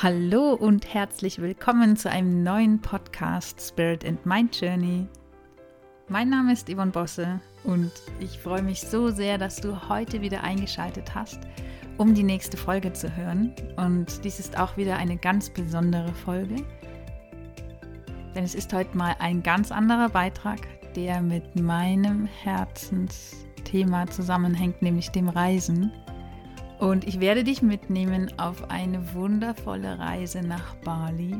Hallo und herzlich willkommen zu einem neuen Podcast Spirit and Mind Journey. Mein Name ist Yvonne Bosse und ich freue mich so sehr, dass du heute wieder eingeschaltet hast, um die nächste Folge zu hören. Und dies ist auch wieder eine ganz besondere Folge, denn es ist heute mal ein ganz anderer Beitrag, der mit meinem Herzensthema zusammenhängt, nämlich dem Reisen. Und ich werde dich mitnehmen auf eine wundervolle Reise nach Bali.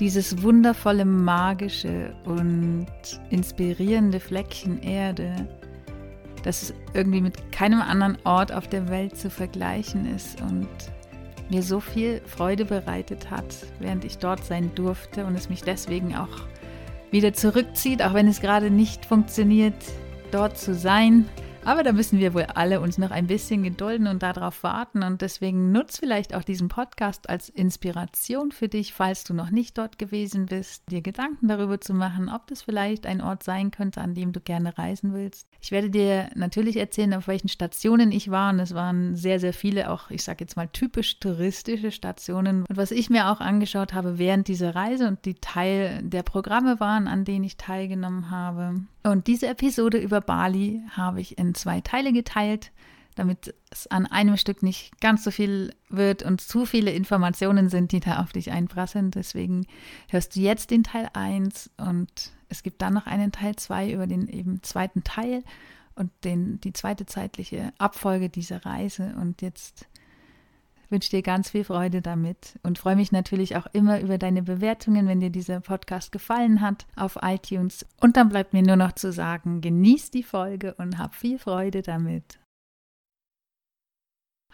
Dieses wundervolle, magische und inspirierende Fleckchen Erde, das irgendwie mit keinem anderen Ort auf der Welt zu vergleichen ist und mir so viel Freude bereitet hat, während ich dort sein durfte und es mich deswegen auch wieder zurückzieht, auch wenn es gerade nicht funktioniert, dort zu sein. Aber da müssen wir wohl alle uns noch ein bisschen gedulden und darauf warten. Und deswegen nutz vielleicht auch diesen Podcast als Inspiration für dich, falls du noch nicht dort gewesen bist, dir Gedanken darüber zu machen, ob das vielleicht ein Ort sein könnte, an dem du gerne reisen willst. Ich werde dir natürlich erzählen, auf welchen Stationen ich war. Und es waren sehr, sehr viele, auch ich sage jetzt mal typisch touristische Stationen. Und was ich mir auch angeschaut habe während dieser Reise und die Teil der Programme waren, an denen ich teilgenommen habe. Und diese Episode über Bali habe ich in zwei Teile geteilt, damit es an einem Stück nicht ganz so viel wird und zu viele Informationen sind, die da auf dich einprasseln. Deswegen hörst du jetzt den Teil 1 und es gibt dann noch einen Teil 2 über den eben zweiten Teil und den, die zweite zeitliche Abfolge dieser Reise. Und jetzt wünsche dir ganz viel Freude damit und freue mich natürlich auch immer über deine Bewertungen, wenn dir dieser Podcast gefallen hat auf iTunes. Und dann bleibt mir nur noch zu sagen, genieß die Folge und hab viel Freude damit.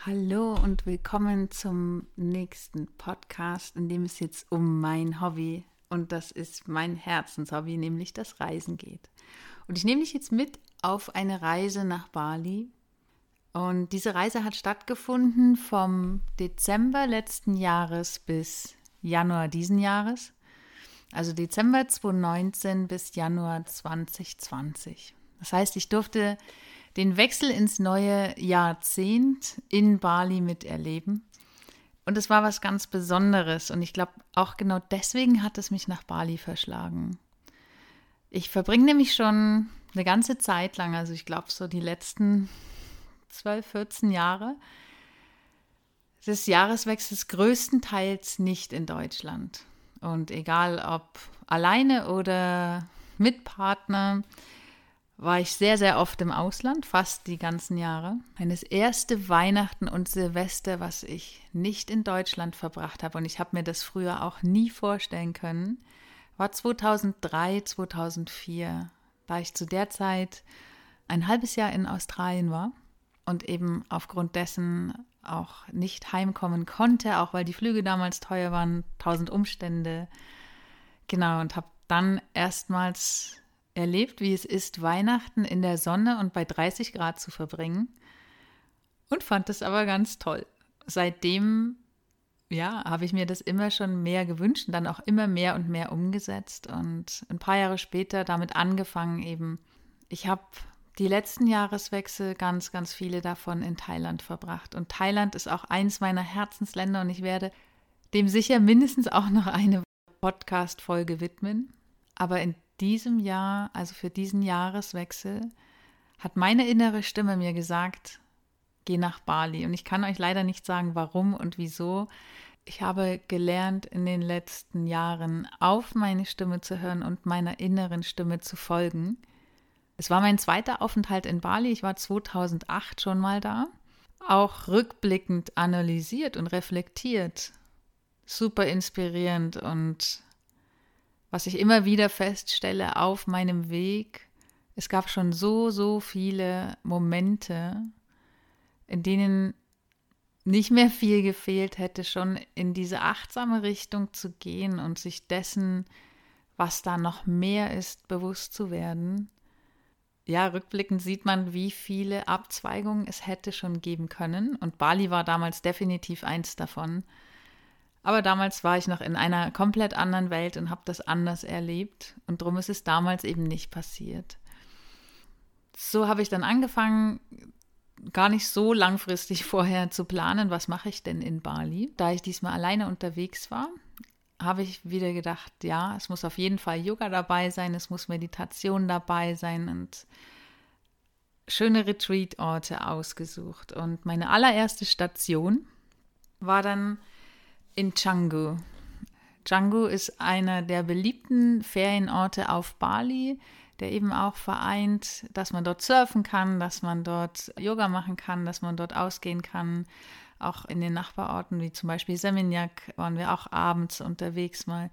Hallo und willkommen zum nächsten Podcast, in dem es jetzt um mein Hobby und das ist mein Herzenshobby, nämlich das Reisen geht. Und ich nehme dich jetzt mit auf eine Reise nach Bali und diese Reise hat stattgefunden vom Dezember letzten Jahres bis Januar diesen Jahres. Also Dezember 2019 bis Januar 2020. Das heißt, ich durfte den Wechsel ins neue Jahrzehnt in Bali miterleben. Und es war was ganz Besonderes. Und ich glaube, auch genau deswegen hat es mich nach Bali verschlagen. Ich verbringe nämlich schon eine ganze Zeit lang, also ich glaube so die letzten 12, 14 Jahre des Jahreswechsels größtenteils nicht in Deutschland. Und egal ob alleine oder mit Partner, war ich sehr, sehr oft im Ausland, fast die ganzen Jahre. Meines erste Weihnachten und Silvester, was ich nicht in Deutschland verbracht habe, und ich habe mir das früher auch nie vorstellen können, war 2003, 2004, da ich zu der Zeit ein halbes Jahr in Australien war und eben aufgrund dessen auch nicht heimkommen konnte, auch weil die Flüge damals teuer waren, tausend Umstände. Genau, und habe dann erstmals erlebt, wie es ist, Weihnachten in der Sonne und bei 30 Grad zu verbringen und fand es aber ganz toll. Seitdem, ja, habe ich mir das immer schon mehr gewünscht und dann auch immer mehr und mehr umgesetzt und ein paar Jahre später damit angefangen eben. Ich habe die letzten Jahreswechsel ganz, ganz viele davon in Thailand verbracht. Und Thailand ist auch eins meiner Herzensländer und ich werde dem sicher mindestens auch noch eine Podcast-Folge widmen. Aber in diesem Jahr, also für diesen Jahreswechsel, hat meine innere Stimme mir gesagt, geh nach Bali. Und ich kann euch leider nicht sagen, warum und wieso. Ich habe gelernt, in den letzten Jahren auf meine Stimme zu hören und meiner inneren Stimme zu folgen. Es war mein zweiter Aufenthalt in Bali. Ich war 2008 schon mal da. Auch rückblickend analysiert und reflektiert. Super inspirierend und was ich immer wieder feststelle auf meinem Weg, es gab schon so, so viele Momente, in denen nicht mehr viel gefehlt hätte, schon in diese achtsame Richtung zu gehen und sich dessen, was da noch mehr ist, bewusst zu werden ja, rückblickend sieht man, wie viele Abzweigungen es hätte schon geben können. Und Bali war damals definitiv eins davon. Aber damals war ich noch in einer komplett anderen Welt und habe das anders erlebt. Und darum ist es damals eben nicht passiert. So habe ich dann angefangen, gar nicht so langfristig vorher zu planen, was mache ich denn in Bali. Da ich diesmal alleine unterwegs war, habe ich wieder gedacht, ja, es muss auf jeden Fall Yoga dabei sein, es muss Meditation dabei sein und schöne Retreat-Orte ausgesucht. Und meine allererste Station war dann in Canggu. Canggu ist einer der beliebten Ferienorte auf Bali, der eben auch vereint, dass man dort surfen kann, dass man dort Yoga machen kann, dass man dort ausgehen kann. Auch in den Nachbarorten, wie zum Beispiel Seminyak, waren wir auch abends unterwegs mal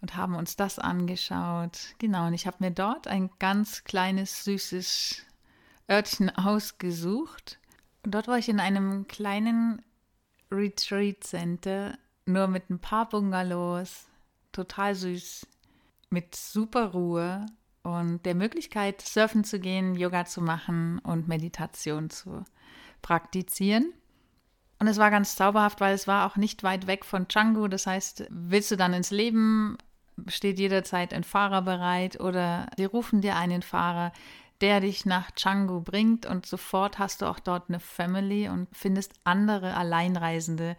und haben uns das angeschaut. Genau, und ich habe mir dort ein ganz kleines, süßes Örtchen ausgesucht. Und dort war ich in einem kleinen Retreat Center, nur mit ein paar Bungalows, total süß, mit super Ruhe und der Möglichkeit, surfen zu gehen, Yoga zu machen und Meditation zu praktizieren. Und es war ganz zauberhaft, weil es war auch nicht weit weg von Canggu. Das heißt, willst du dann ins Leben, steht jederzeit ein Fahrer bereit oder sie rufen dir einen Fahrer, der dich nach Canggu bringt und sofort hast du auch dort eine Family und findest andere Alleinreisende,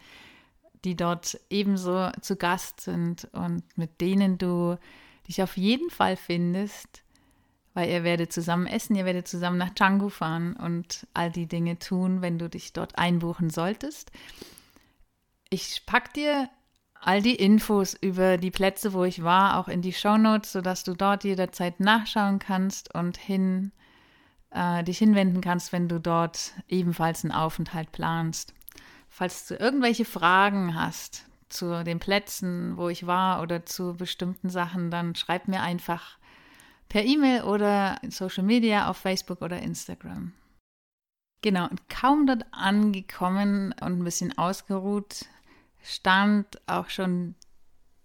die dort ebenso zu Gast sind und mit denen du dich auf jeden Fall findest, weil ihr werdet zusammen essen, ihr werdet zusammen nach Canggu fahren und all die Dinge tun, wenn du dich dort einbuchen solltest. Ich pack dir all die Infos über die Plätze, wo ich war, auch in die Shownotes, sodass du dort jederzeit nachschauen kannst und hin, äh, dich hinwenden kannst, wenn du dort ebenfalls einen Aufenthalt planst. Falls du irgendwelche Fragen hast zu den Plätzen, wo ich war oder zu bestimmten Sachen, dann schreib mir einfach per E-Mail oder Social Media auf Facebook oder Instagram. Genau, und kaum dort angekommen und ein bisschen ausgeruht, stand auch schon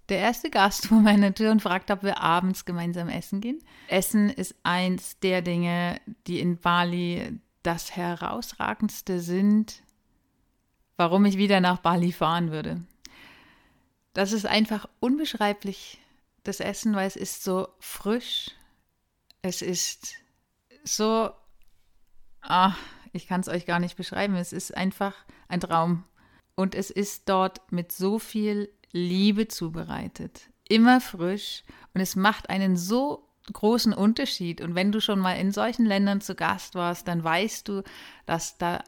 der erste Gast vor meiner Tür und fragte, ob wir abends gemeinsam essen gehen. Essen ist eins der Dinge, die in Bali das herausragendste sind, warum ich wieder nach Bali fahren würde. Das ist einfach unbeschreiblich, das Essen, weil es ist so frisch, es ist so, ach, ich kann es euch gar nicht beschreiben, es ist einfach ein Traum. Und es ist dort mit so viel Liebe zubereitet. Immer frisch. Und es macht einen so großen Unterschied. Und wenn du schon mal in solchen Ländern zu Gast warst, dann weißt du, dass da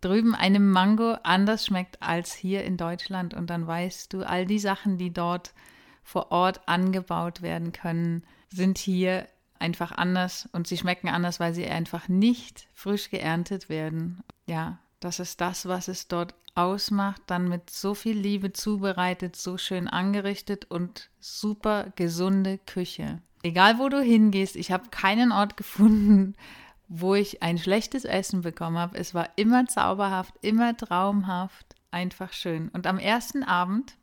drüben eine Mango anders schmeckt als hier in Deutschland. Und dann weißt du, all die Sachen, die dort vor Ort angebaut werden können, sind hier einfach anders und sie schmecken anders, weil sie einfach nicht frisch geerntet werden. Ja, das ist das, was es dort ausmacht, dann mit so viel Liebe zubereitet, so schön angerichtet und super gesunde Küche. Egal wo du hingehst, ich habe keinen Ort gefunden, wo ich ein schlechtes Essen bekommen habe. Es war immer zauberhaft, immer traumhaft, einfach schön. Und am ersten Abend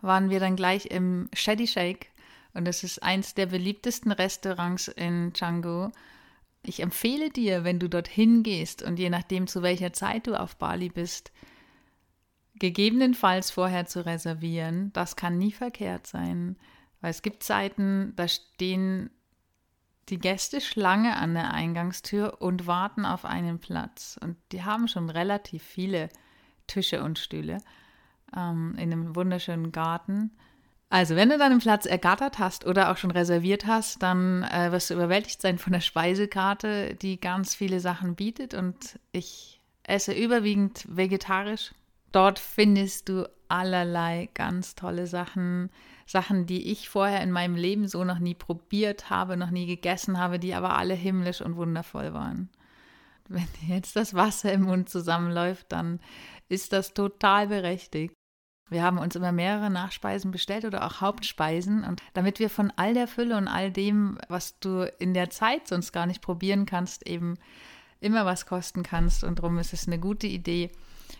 waren wir dann gleich im Shady Shake und das ist eins der beliebtesten Restaurants in Canggu. Ich empfehle dir, wenn du dorthin gehst und je nachdem, zu welcher Zeit du auf Bali bist, gegebenenfalls vorher zu reservieren. Das kann nie verkehrt sein, weil es gibt Zeiten, da stehen die Gäste Schlange an der Eingangstür und warten auf einen Platz. Und die haben schon relativ viele Tische und Stühle ähm, in einem wunderschönen Garten. Also, wenn du deinen Platz ergattert hast oder auch schon reserviert hast, dann äh, wirst du überwältigt sein von der Speisekarte, die ganz viele Sachen bietet. Und ich esse überwiegend vegetarisch Dort findest du allerlei ganz tolle Sachen, Sachen, die ich vorher in meinem Leben so noch nie probiert habe, noch nie gegessen habe, die aber alle himmlisch und wundervoll waren. Wenn jetzt das Wasser im Mund zusammenläuft, dann ist das total berechtigt. Wir haben uns immer mehrere Nachspeisen bestellt oder auch Hauptspeisen und damit wir von all der Fülle und all dem, was du in der Zeit sonst gar nicht probieren kannst, eben immer was kosten kannst und darum ist es eine gute Idee,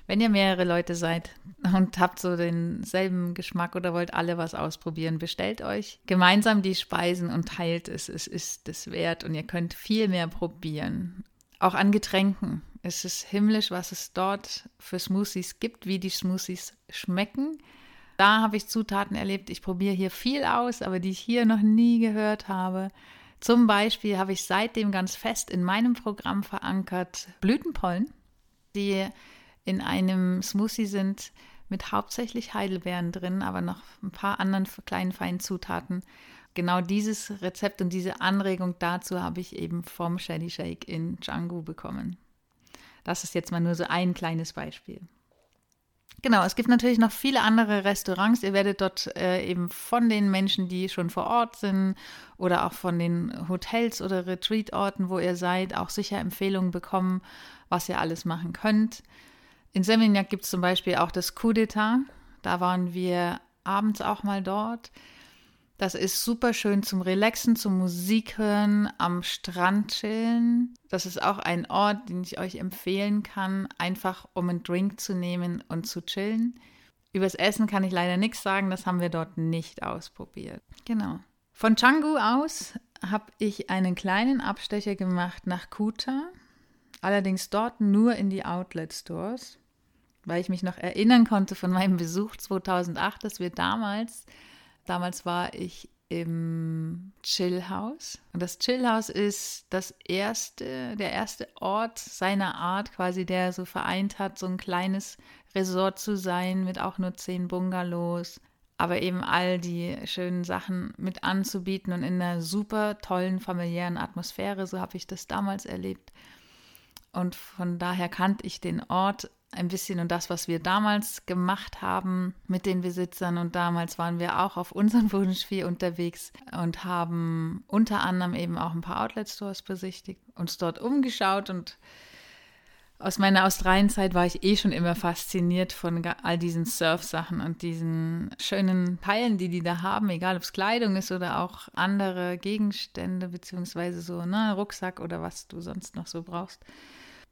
wenn ihr mehrere Leute seid und habt so denselben Geschmack oder wollt alle was ausprobieren, bestellt euch gemeinsam die Speisen und teilt es. Es ist es wert und ihr könnt viel mehr probieren. Auch an Getränken. Es ist himmlisch, was es dort für Smoothies gibt, wie die Smoothies schmecken. Da habe ich Zutaten erlebt. Ich probiere hier viel aus, aber die ich hier noch nie gehört habe. Zum Beispiel habe ich seitdem ganz fest in meinem Programm verankert Blütenpollen, die in einem Smoothie sind mit hauptsächlich Heidelbeeren drin, aber noch ein paar anderen kleinen feinen Zutaten. Genau dieses Rezept und diese Anregung dazu habe ich eben vom Shady Shake in Django bekommen. Das ist jetzt mal nur so ein kleines Beispiel. Genau, es gibt natürlich noch viele andere Restaurants. Ihr werdet dort äh, eben von den Menschen, die schon vor Ort sind oder auch von den Hotels oder Retreatorten, wo ihr seid, auch sicher Empfehlungen bekommen, was ihr alles machen könnt. In Seminyak gibt es zum Beispiel auch das Coup d'etat. Da waren wir abends auch mal dort. Das ist super schön zum Relaxen, zum Musik hören, am Strand chillen. Das ist auch ein Ort, den ich euch empfehlen kann, einfach um einen Drink zu nehmen und zu chillen. Übers Essen kann ich leider nichts sagen, das haben wir dort nicht ausprobiert. Genau. Von Canggu aus habe ich einen kleinen Abstecher gemacht nach Kuta, allerdings dort nur in die Outlet Stores, weil ich mich noch erinnern konnte von meinem Besuch 2008, dass wir damals Damals war ich im Chillhouse. Und das Chillhouse ist das erste, der erste Ort seiner Art, quasi, der so vereint hat, so ein kleines Resort zu sein mit auch nur zehn Bungalows, aber eben all die schönen Sachen mit anzubieten und in einer super tollen familiären Atmosphäre. So habe ich das damals erlebt. Und von daher kannte ich den Ort ein bisschen und das, was wir damals gemacht haben mit den Besitzern. Und damals waren wir auch auf unserem Wunschvieh unterwegs und haben unter anderem eben auch ein paar Outlet-Stores besichtigt, uns dort umgeschaut und aus meiner Australienzeit war ich eh schon immer fasziniert von all diesen Surf-Sachen und diesen schönen Teilen, die die da haben, egal ob es Kleidung ist oder auch andere Gegenstände, beziehungsweise so, ne, Rucksack oder was du sonst noch so brauchst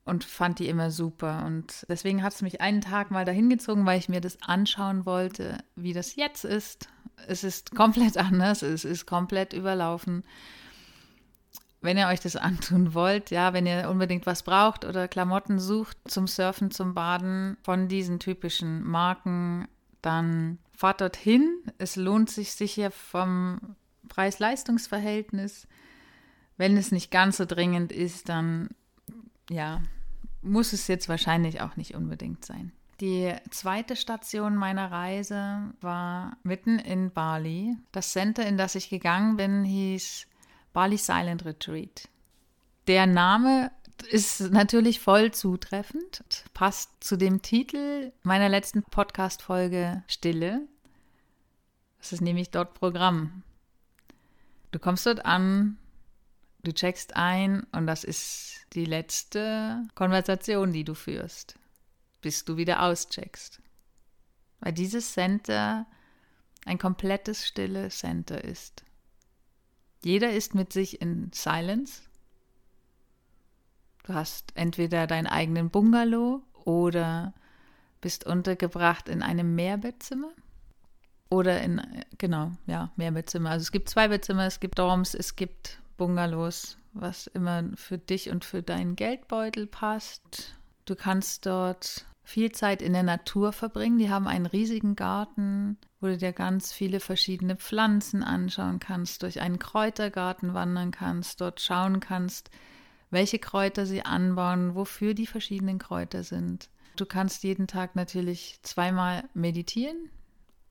und fand die immer super. Und deswegen hat es mich einen Tag mal dahin gezogen, weil ich mir das anschauen wollte, wie das jetzt ist. Es ist komplett anders, es ist komplett überlaufen. Wenn ihr euch das antun wollt, ja, wenn ihr unbedingt was braucht oder Klamotten sucht zum Surfen, zum Baden von diesen typischen Marken, dann fahrt dorthin. Es lohnt sich sicher vom Preis-Leistungs-Verhältnis. Wenn es nicht ganz so dringend ist, dann ja, muss es jetzt wahrscheinlich auch nicht unbedingt sein. Die zweite Station meiner Reise war mitten in Bali. Das Center, in das ich gegangen bin, hieß Bali Silent Retreat. Der Name ist natürlich voll zutreffend, passt zu dem Titel meiner letzten Podcast-Folge Stille. Das ist nämlich dort Programm. Du kommst dort an, du checkst ein und das ist die letzte Konversation, die du führst, bis du wieder auscheckst. Weil dieses Center ein komplettes stille Center ist. Jeder ist mit sich in Silence. Du hast entweder deinen eigenen Bungalow oder bist untergebracht in einem Mehrbettzimmer. Oder in, genau, ja, Mehrbettzimmer. Also es gibt zwei Bettzimmer, es gibt Dorms, es gibt Bungalows, was immer für dich und für deinen Geldbeutel passt. Du kannst dort viel Zeit in der Natur verbringen. Die haben einen riesigen Garten, wo du dir ganz viele verschiedene Pflanzen anschauen kannst, durch einen Kräutergarten wandern kannst, dort schauen kannst, welche Kräuter sie anbauen, wofür die verschiedenen Kräuter sind. Du kannst jeden Tag natürlich zweimal meditieren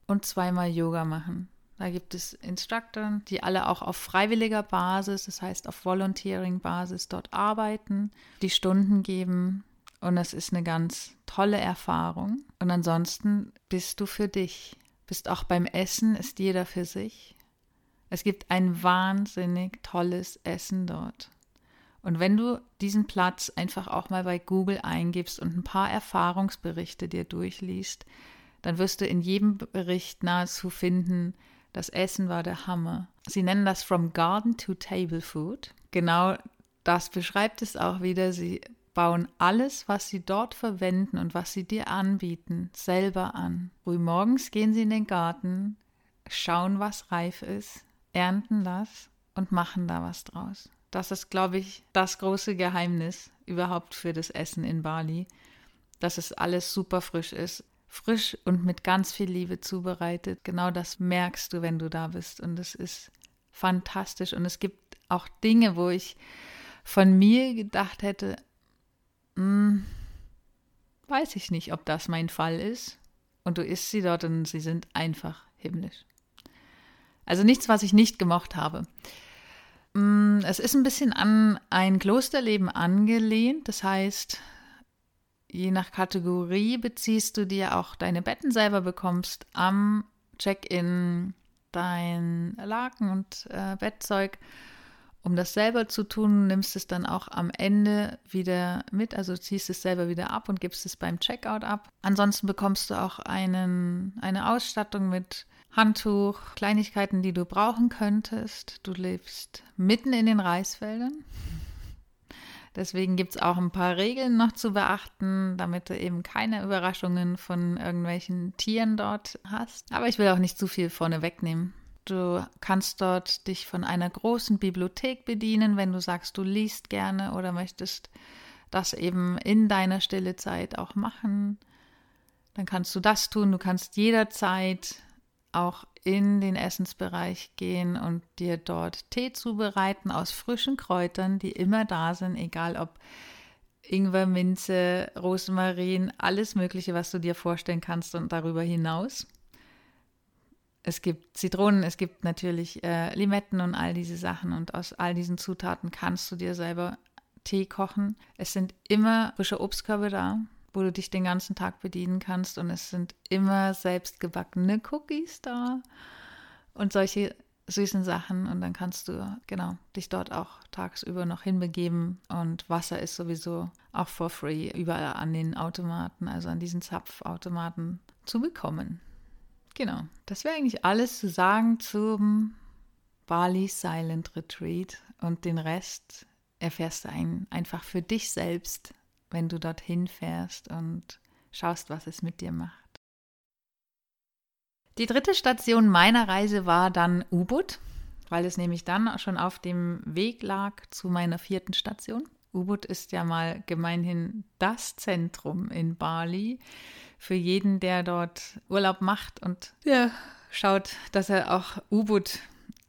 und zweimal Yoga machen. Da gibt es Instructor, die alle auch auf freiwilliger Basis, das heißt auf Volunteering-Basis dort arbeiten, die Stunden geben. Und das ist eine ganz tolle Erfahrung. Und ansonsten bist du für dich. Bist auch beim Essen, ist jeder für sich. Es gibt ein wahnsinnig tolles Essen dort. Und wenn du diesen Platz einfach auch mal bei Google eingibst und ein paar Erfahrungsberichte dir durchliest, dann wirst du in jedem Bericht nahezu finden, das Essen war der Hammer. Sie nennen das From Garden to Table Food. Genau das beschreibt es auch wieder. Sie bauen alles, was sie dort verwenden und was sie dir anbieten, selber an. Frühmorgens gehen sie in den Garten, schauen, was reif ist, ernten das und machen da was draus. Das ist, glaube ich, das große Geheimnis überhaupt für das Essen in Bali, dass es alles super frisch ist frisch und mit ganz viel Liebe zubereitet. Genau das merkst du, wenn du da bist. Und es ist fantastisch. Und es gibt auch Dinge, wo ich von mir gedacht hätte, hm, weiß ich nicht, ob das mein Fall ist. Und du isst sie dort und sie sind einfach himmlisch. Also nichts, was ich nicht gemocht habe. Hm, es ist ein bisschen an ein Klosterleben angelehnt. Das heißt, je nach Kategorie beziehst du dir auch deine Betten selber bekommst am Check-in dein Laken und äh, Bettzeug. Um das selber zu tun, nimmst es dann auch am Ende wieder mit, also ziehst es selber wieder ab und gibst es beim Checkout ab. Ansonsten bekommst du auch einen, eine Ausstattung mit Handtuch, Kleinigkeiten, die du brauchen könntest. Du lebst mitten in den Reisfeldern. Deswegen gibt es auch ein paar Regeln noch zu beachten, damit du eben keine Überraschungen von irgendwelchen Tieren dort hast. Aber ich will auch nicht zu viel vorne wegnehmen. Du kannst dort dich von einer großen Bibliothek bedienen, wenn du sagst, du liest gerne oder möchtest das eben in deiner stille Zeit auch machen. Dann kannst du das tun. Du kannst jederzeit auch in den Essensbereich gehen und dir dort Tee zubereiten aus frischen Kräutern, die immer da sind, egal ob Ingwer, Minze, Rosmarin, alles Mögliche, was du dir vorstellen kannst und darüber hinaus. Es gibt Zitronen, es gibt natürlich äh, Limetten und all diese Sachen und aus all diesen Zutaten kannst du dir selber Tee kochen. Es sind immer frische Obstkörbe da wo du dich den ganzen Tag bedienen kannst. Und es sind immer selbstgebackene Cookies da und solche süßen Sachen. Und dann kannst du, genau, dich dort auch tagsüber noch hinbegeben. Und Wasser ist sowieso auch for free überall an den Automaten, also an diesen Zapfautomaten zu bekommen. Genau, das wäre eigentlich alles zu sagen zum Bali Silent Retreat und den Rest erfährst du ein, einfach für dich selbst wenn du dorthin fährst und schaust, was es mit dir macht. Die dritte Station meiner Reise war dann Ubud, weil es nämlich dann schon auf dem Weg lag zu meiner vierten Station. Ubud ist ja mal gemeinhin das Zentrum in Bali für jeden, der dort Urlaub macht und ja, schaut, dass er auch Ubud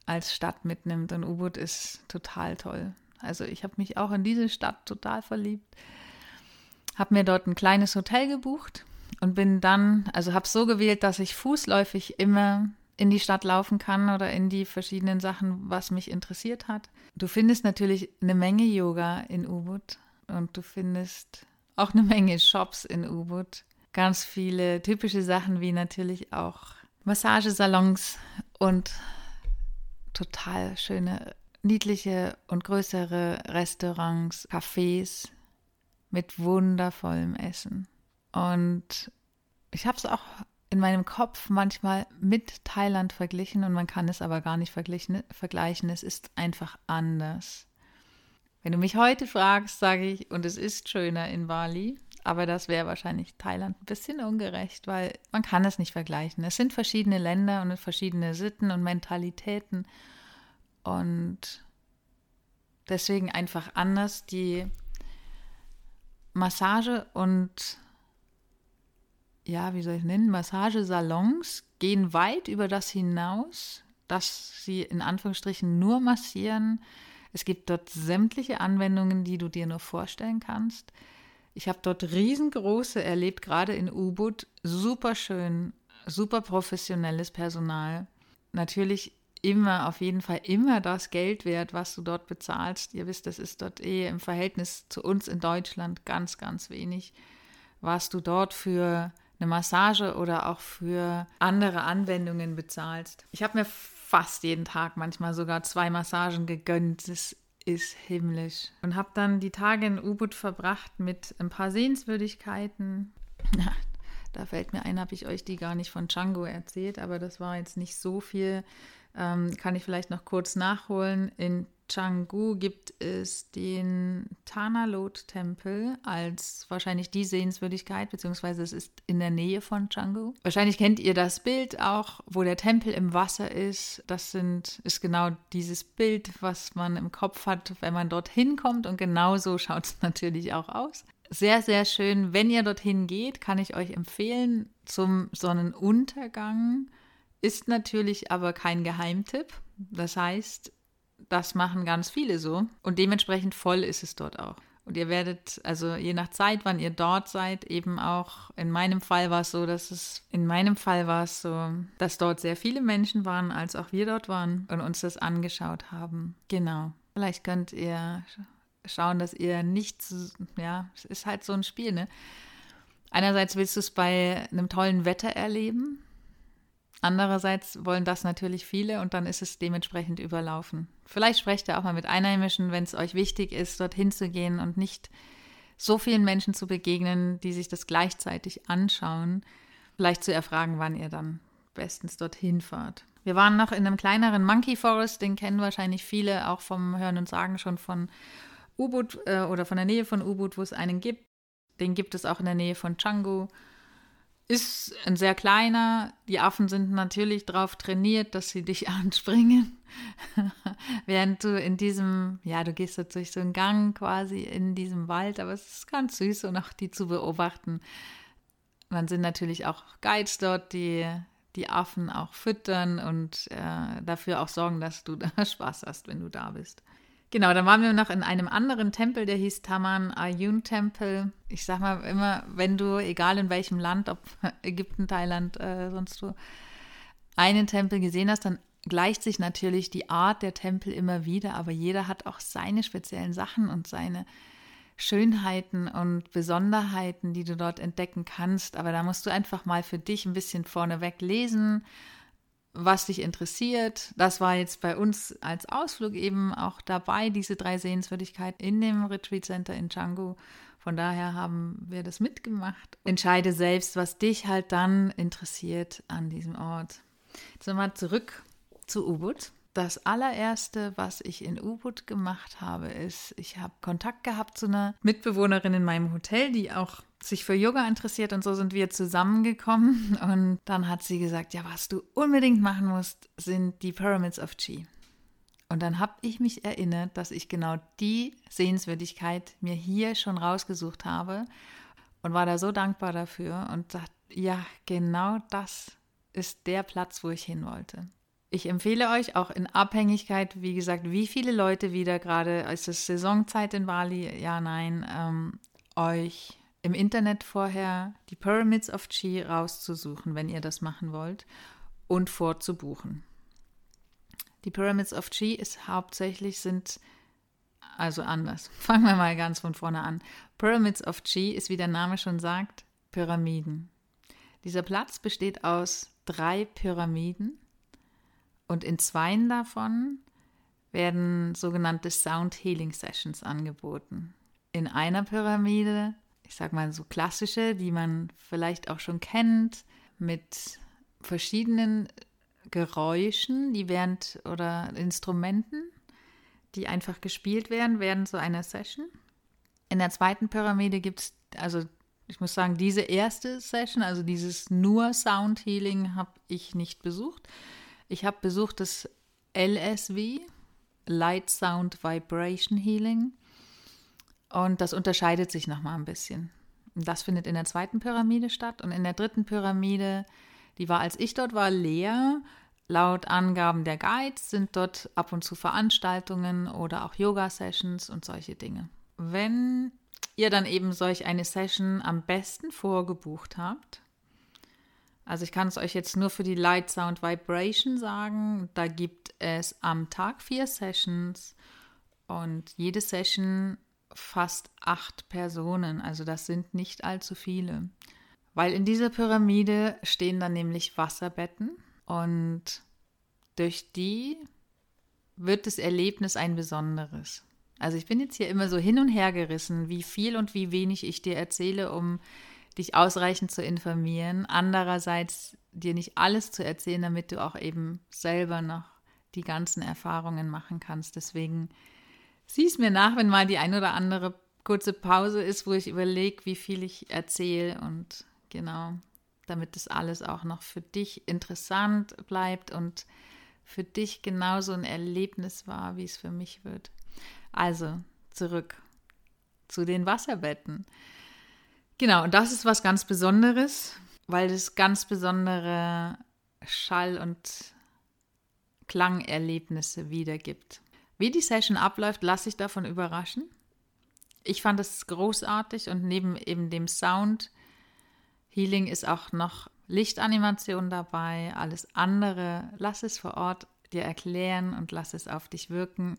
als Stadt mitnimmt. Und Ubud ist total toll. Also ich habe mich auch in diese Stadt total verliebt habe mir dort ein kleines Hotel gebucht und bin dann, also habe es so gewählt, dass ich fußläufig immer in die Stadt laufen kann oder in die verschiedenen Sachen, was mich interessiert hat. Du findest natürlich eine Menge Yoga in Ubud und du findest auch eine Menge Shops in Ubud. Ganz viele typische Sachen wie natürlich auch Massagesalons und total schöne, niedliche und größere Restaurants, Cafés, mit wundervollem Essen. Und ich habe es auch in meinem Kopf manchmal mit Thailand verglichen und man kann es aber gar nicht vergleichen. Es ist einfach anders. Wenn du mich heute fragst, sage ich, und es ist schöner in Bali, aber das wäre wahrscheinlich Thailand ein bisschen ungerecht, weil man kann es nicht vergleichen. Es sind verschiedene Länder und verschiedene Sitten und Mentalitäten und deswegen einfach anders. Die Massage und ja, wie soll ich nennen, Massagesalons gehen weit über das hinaus, dass sie in Anführungsstrichen nur massieren. Es gibt dort sämtliche Anwendungen, die du dir nur vorstellen kannst. Ich habe dort riesengroße erlebt, gerade in Ubud. Super schön, super professionelles Personal. Natürlich immer, auf jeden Fall immer das Geld wert, was du dort bezahlst. Ihr wisst, das ist dort eh im Verhältnis zu uns in Deutschland ganz, ganz wenig, was du dort für eine Massage oder auch für andere Anwendungen bezahlst. Ich habe mir fast jeden Tag manchmal sogar zwei Massagen gegönnt. Das ist himmlisch. Und habe dann die Tage in Ubud verbracht mit ein paar Sehenswürdigkeiten. da fällt mir ein, habe ich euch die gar nicht von Django erzählt, aber das war jetzt nicht so viel ähm, kann ich vielleicht noch kurz nachholen. In Canggu gibt es den Tanalot-Tempel als wahrscheinlich die Sehenswürdigkeit, beziehungsweise es ist in der Nähe von Canggu. Wahrscheinlich kennt ihr das Bild auch, wo der Tempel im Wasser ist. Das sind, ist genau dieses Bild, was man im Kopf hat, wenn man dorthin kommt. Und genau so schaut es natürlich auch aus. Sehr, sehr schön. Wenn ihr dorthin geht, kann ich euch empfehlen, zum Sonnenuntergang ist natürlich aber kein Geheimtipp. Das heißt, das machen ganz viele so und dementsprechend voll ist es dort auch. Und ihr werdet, also je nach Zeit, wann ihr dort seid, eben auch, in meinem Fall war es so, dass es, in meinem Fall war es so, dass dort sehr viele Menschen waren, als auch wir dort waren und uns das angeschaut haben. Genau. Vielleicht könnt ihr schauen, dass ihr nichts, ja, es ist halt so ein Spiel, ne? Einerseits willst du es bei einem tollen Wetter erleben, Andererseits wollen das natürlich viele und dann ist es dementsprechend überlaufen. Vielleicht sprecht ihr auch mal mit Einheimischen, wenn es euch wichtig ist, dorthin zu gehen und nicht so vielen Menschen zu begegnen, die sich das gleichzeitig anschauen. Vielleicht zu erfragen, wann ihr dann bestens dorthin fahrt. Wir waren noch in einem kleineren Monkey Forest, den kennen wahrscheinlich viele auch vom Hören und Sagen schon von Ubud äh, oder von der Nähe von Ubud, wo es einen gibt. Den gibt es auch in der Nähe von Canggu ist ein sehr kleiner. Die Affen sind natürlich darauf trainiert, dass sie dich anspringen. Während du in diesem, ja, du gehst jetzt durch so einen Gang quasi in diesem Wald, aber es ist ganz süß und auch die zu beobachten. Man sind natürlich auch Guides dort, die die Affen auch füttern und äh, dafür auch sorgen, dass du da Spaß hast, wenn du da bist. Genau, dann waren wir noch in einem anderen Tempel, der hieß Taman Ayun Tempel. Ich sag mal immer, wenn du, egal in welchem Land, ob Ägypten, Thailand, äh, sonst wo, einen Tempel gesehen hast, dann gleicht sich natürlich die Art der Tempel immer wieder, aber jeder hat auch seine speziellen Sachen und seine Schönheiten und Besonderheiten, die du dort entdecken kannst. Aber da musst du einfach mal für dich ein bisschen vorneweg lesen was dich interessiert. Das war jetzt bei uns als Ausflug eben auch dabei, diese drei Sehenswürdigkeiten in dem Retreat Center in Django. Von daher haben wir das mitgemacht. Entscheide selbst, was dich halt dann interessiert an diesem Ort. Jetzt nochmal zurück zu Ubud. Das allererste, was ich in Ubud gemacht habe, ist, ich habe Kontakt gehabt zu einer Mitbewohnerin in meinem Hotel, die auch sich für Yoga interessiert und so sind wir zusammengekommen. Und dann hat sie gesagt, ja, was du unbedingt machen musst, sind die Pyramids of Chi. Und dann habe ich mich erinnert, dass ich genau die Sehenswürdigkeit mir hier schon rausgesucht habe und war da so dankbar dafür und dachte, ja, genau das ist der Platz, wo ich hin wollte. Ich empfehle euch auch in Abhängigkeit, wie gesagt, wie viele Leute wieder gerade, ist es Saisonzeit in Bali? Ja, nein, ähm, euch im Internet vorher die Pyramids of Chi rauszusuchen, wenn ihr das machen wollt, und vorzubuchen. Die Pyramids of Chi ist hauptsächlich sind also anders. Fangen wir mal ganz von vorne an. Pyramids of Chi ist, wie der Name schon sagt, Pyramiden. Dieser Platz besteht aus drei Pyramiden und in zweien davon werden sogenannte Sound Healing Sessions angeboten. In einer Pyramide ich sag mal so klassische, die man vielleicht auch schon kennt, mit verschiedenen Geräuschen, die während oder Instrumenten, die einfach gespielt werden während so einer Session. In der zweiten Pyramide gibt es, also ich muss sagen, diese erste Session, also dieses nur Sound Healing, habe ich nicht besucht. Ich habe besucht das LSV, Light Sound Vibration Healing. Und das unterscheidet sich nochmal ein bisschen. Das findet in der zweiten Pyramide statt. Und in der dritten Pyramide, die war, als ich dort war, leer. Laut Angaben der Guides sind dort ab und zu Veranstaltungen oder auch Yoga-Sessions und solche Dinge. Wenn ihr dann eben solch eine Session am besten vorgebucht habt, also ich kann es euch jetzt nur für die Light Sound Vibration sagen, da gibt es am Tag vier Sessions und jede Session fast acht Personen, also das sind nicht allzu viele. Weil in dieser Pyramide stehen dann nämlich Wasserbetten und durch die wird das Erlebnis ein besonderes. Also ich bin jetzt hier immer so hin und her gerissen, wie viel und wie wenig ich dir erzähle, um dich ausreichend zu informieren. Andererseits dir nicht alles zu erzählen, damit du auch eben selber noch die ganzen Erfahrungen machen kannst. Deswegen Sieh es mir nach, wenn mal die ein oder andere kurze Pause ist, wo ich überlege, wie viel ich erzähle und genau, damit das alles auch noch für dich interessant bleibt und für dich genauso ein Erlebnis war, wie es für mich wird. Also zurück zu den Wasserbetten. Genau, und das ist was ganz Besonderes, weil es ganz besondere Schall- und Klangerlebnisse wiedergibt. Wie die Session abläuft, lasse ich davon überraschen. Ich fand es großartig und neben eben dem Sound Healing ist auch noch Lichtanimation dabei. Alles andere, lass es vor Ort dir erklären und lass es auf dich wirken.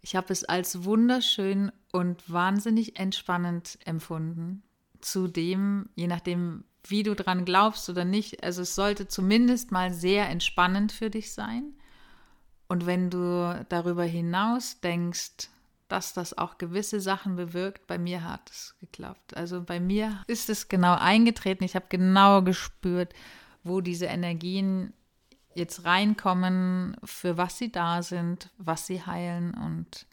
Ich habe es als wunderschön und wahnsinnig entspannend empfunden. Zudem, je nachdem, wie du dran glaubst oder nicht, also es sollte zumindest mal sehr entspannend für dich sein. Und wenn du darüber hinaus denkst, dass das auch gewisse Sachen bewirkt, bei mir hat es geklappt. Also bei mir ist es genau eingetreten. Ich habe genau gespürt, wo diese Energien jetzt reinkommen, für was sie da sind, was sie heilen. Und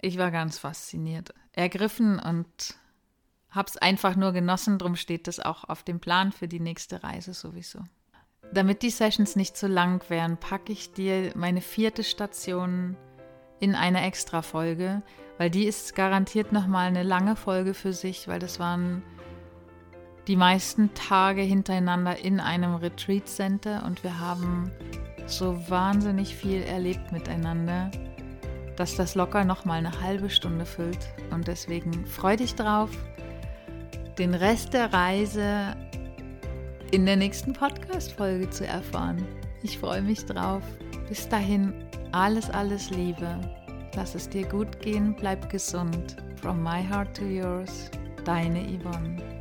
ich war ganz fasziniert, ergriffen und habe es einfach nur genossen. Darum steht das auch auf dem Plan für die nächste Reise sowieso. Damit die Sessions nicht zu lang wären, packe ich dir meine vierte Station in eine Extra-Folge, weil die ist garantiert nochmal eine lange Folge für sich, weil das waren die meisten Tage hintereinander in einem Retreat Center und wir haben so wahnsinnig viel erlebt miteinander, dass das locker nochmal eine halbe Stunde füllt. Und deswegen freu dich drauf, den Rest der Reise in der nächsten Podcast-Folge zu erfahren. Ich freue mich drauf. Bis dahin, alles, alles Liebe. Lass es dir gut gehen, bleib gesund. From my heart to yours, deine Yvonne.